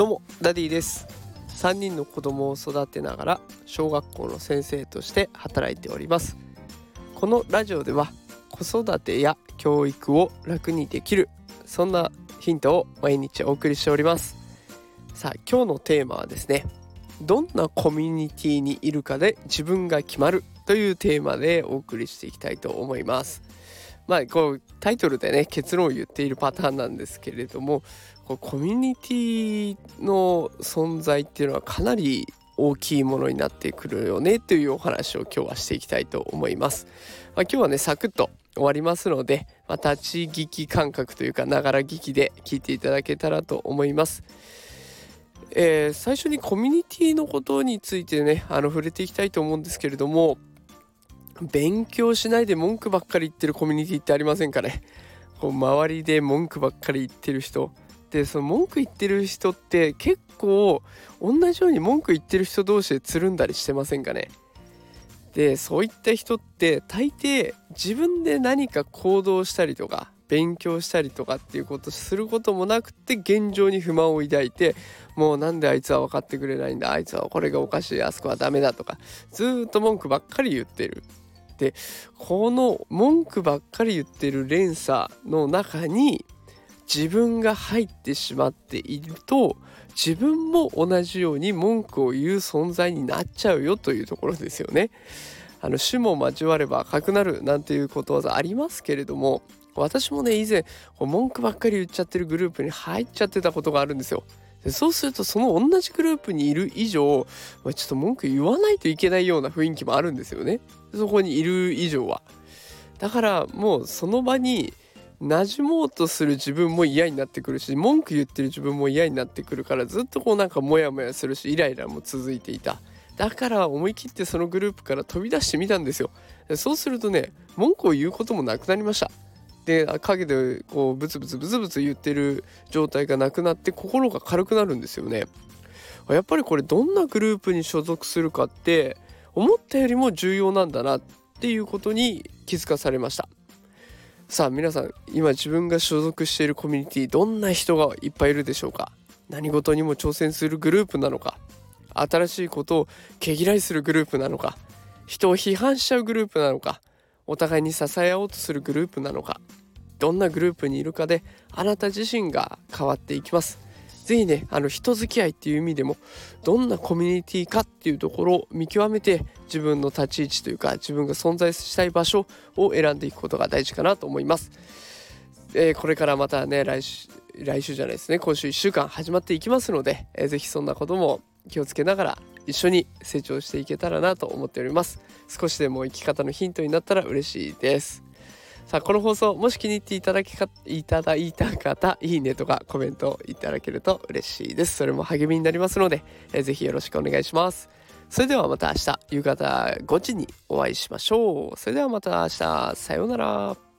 どうもダディです。3人の子供を育てながら小学校の先生として働いております。このラジオでは子育てや教育を楽にできるそんなヒントを毎日お送りしております。さあ今日のテーマはですねどんなコミュニティにいるかで自分が決まるというテーマでお送りしていきたいと思います。まあこうタイトルでね結論を言っているパターンなんですけれどもこうコミュニティの存在っていうのはかなり大きいものになってくるよねというお話を今日はしていきたいと思います。まあ、今日はねサクッと終わりますので、まあ、立ち聞き感覚というかながら聞きで聞いていただけたらと思います。えー、最初にコミュニティのことについてねあの触れていきたいと思うんですけれども勉強しないで文句ばっかり言ってるコミュニティってありませんかね？こう周りで文句ばっかり言ってる人。でその文句言ってる人って結構同じように文句言ってる人同士でつるんだりしてませんかね？でそういった人って大抵自分で何か行動したりとか勉強したりとかっていうことすることもなくて現状に不満を抱いてもうなんであいつは分かってくれないんだあいつはこれがおかしいあそこはダメだとかずっと文句ばっかり言ってる。でこの文句ばっかり言ってる連鎖の中に自分が入ってしまっていると自分も同じように文句を言う存在になっちゃうよというところですよね。あの種も交われば赤くなるなんていうことわざありますけれども私もね以前文句ばっかり言っちゃってるグループに入っちゃってたことがあるんですよ。でそうするとその同じグループにいる以上、まあ、ちょっと文句言わないといけないような雰囲気もあるんですよね。そこにいる以上は。だからもうその場に馴染もうとする自分も嫌になってくるし文句言ってる自分も嫌になってくるからずっとこうなんかモヤモヤするしイライラも続いていた。だから思い切ってそのグループから飛び出してみたんですよ。そうするとね文句を言うこともなくなりました。で陰でこうブツブツブツブツ言ってる状態がなくなって心が軽くなるんですよね。やっぱりこれどんなグループに所属するかって思ったよりも重要なんだなっていうことに気づかされました。さあ皆さん今自分が所属しているコミュニティどんな人がいっぱいいるでしょうか？何事にも挑戦するグループなのか？新しいことを毛嫌いするグループなのか？人を批判しちゃうグループなのか？お互いに支え合おうとするグループなのか？どんなグループにいるかであなた自身が変わっていきます。是非ねあの人付き合いっていう意味でもどんなコミュニティかっていうところを見極めて自分の立ち位置というか自分が存在したい場所を選んでいくことが大事かなと思います、えー、これからまたね来週来週じゃないですね今週1週間始まっていきますので、えー、ぜひそんなことも気をつけながら一緒に成長していけたらなと思っております。少しでも生き方のヒントになったら嬉しいです。さあこの放送もし気に入っていただきかいただいた方いいねとかコメントいただけると嬉しいです。それも励みになりますので、えー、ぜひよろしくお願いします。それではまた明日夕方5時にお会いしましょう。それではまた明日さようなら。